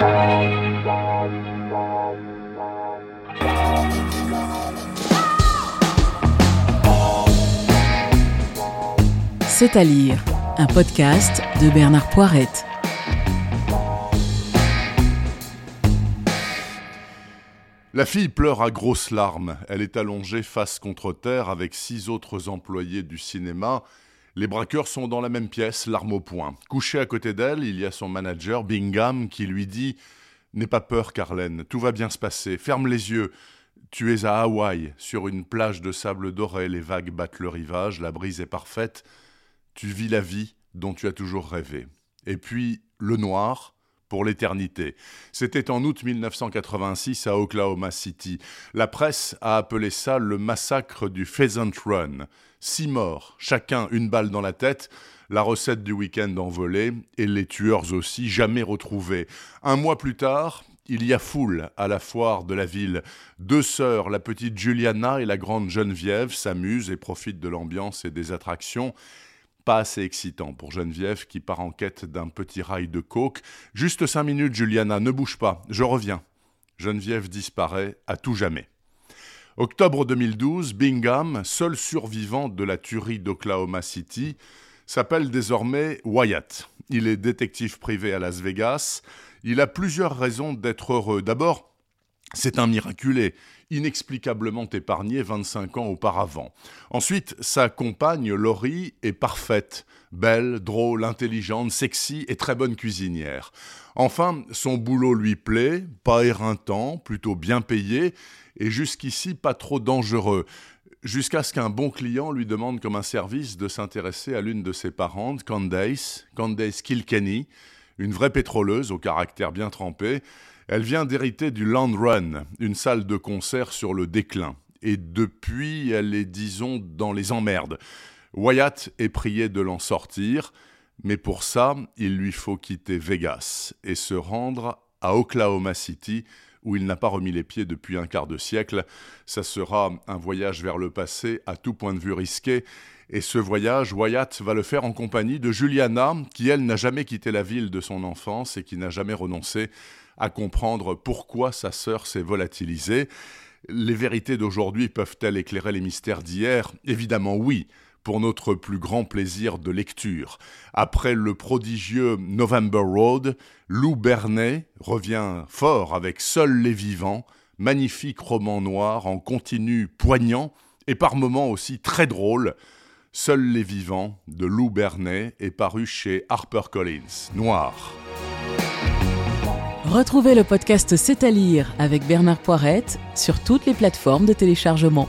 C'est à lire, un podcast de Bernard Poirette. La fille pleure à grosses larmes. Elle est allongée face contre terre avec six autres employés du cinéma. Les braqueurs sont dans la même pièce, l'arme au poing. Couché à côté d'elle, il y a son manager, Bingham, qui lui dit N'aie pas peur, Carlène, tout va bien se passer. Ferme les yeux. Tu es à Hawaï, sur une plage de sable doré, les vagues battent le rivage, la brise est parfaite tu vis la vie dont tu as toujours rêvé. Et puis, le noir, pour l'éternité. C'était en août 1986 à Oklahoma City. La presse a appelé ça le massacre du Pheasant Run. Six morts, chacun une balle dans la tête, la recette du week-end envolée, et les tueurs aussi jamais retrouvés. Un mois plus tard, il y a foule à la foire de la ville. Deux sœurs, la petite Juliana et la grande Geneviève, s'amusent et profitent de l'ambiance et des attractions pas assez excitant pour Geneviève qui part en quête d'un petit rail de coke. Juste cinq minutes, Juliana, ne bouge pas, je reviens. Geneviève disparaît à tout jamais. Octobre 2012, Bingham, seul survivant de la tuerie d'Oklahoma City, s'appelle désormais Wyatt. Il est détective privé à Las Vegas. Il a plusieurs raisons d'être heureux. D'abord, c'est un miraculé, inexplicablement épargné 25 ans auparavant. Ensuite, sa compagne, Laurie, est parfaite, belle, drôle, intelligente, sexy et très bonne cuisinière. Enfin, son boulot lui plaît, pas éreintant, plutôt bien payé, et jusqu'ici pas trop dangereux jusqu'à ce qu'un bon client lui demande comme un service de s'intéresser à l'une de ses parentes, Candace, Candace Kilkenny, une vraie pétroleuse au caractère bien trempé, elle vient d'hériter du Land Run, une salle de concert sur le déclin. Et depuis, elle est, disons, dans les emmerdes. Wyatt est prié de l'en sortir, mais pour ça, il lui faut quitter Vegas et se rendre à Oklahoma City, où il n'a pas remis les pieds depuis un quart de siècle. Ça sera un voyage vers le passé à tout point de vue risqué. Et ce voyage, Wyatt va le faire en compagnie de Juliana, qui elle n'a jamais quitté la ville de son enfance et qui n'a jamais renoncé à comprendre pourquoi sa sœur s'est volatilisée. Les vérités d'aujourd'hui peuvent-elles éclairer les mystères d'hier? Évidemment oui, pour notre plus grand plaisir de lecture. Après le prodigieux November Road, Lou Bernet revient fort avec Seuls les vivants, magnifique roman noir en continu poignant et par moments aussi très drôle. Seuls les vivants de Lou Bernet est paru chez HarperCollins. Noir. Retrouvez le podcast C'est à lire avec Bernard Poirette sur toutes les plateformes de téléchargement.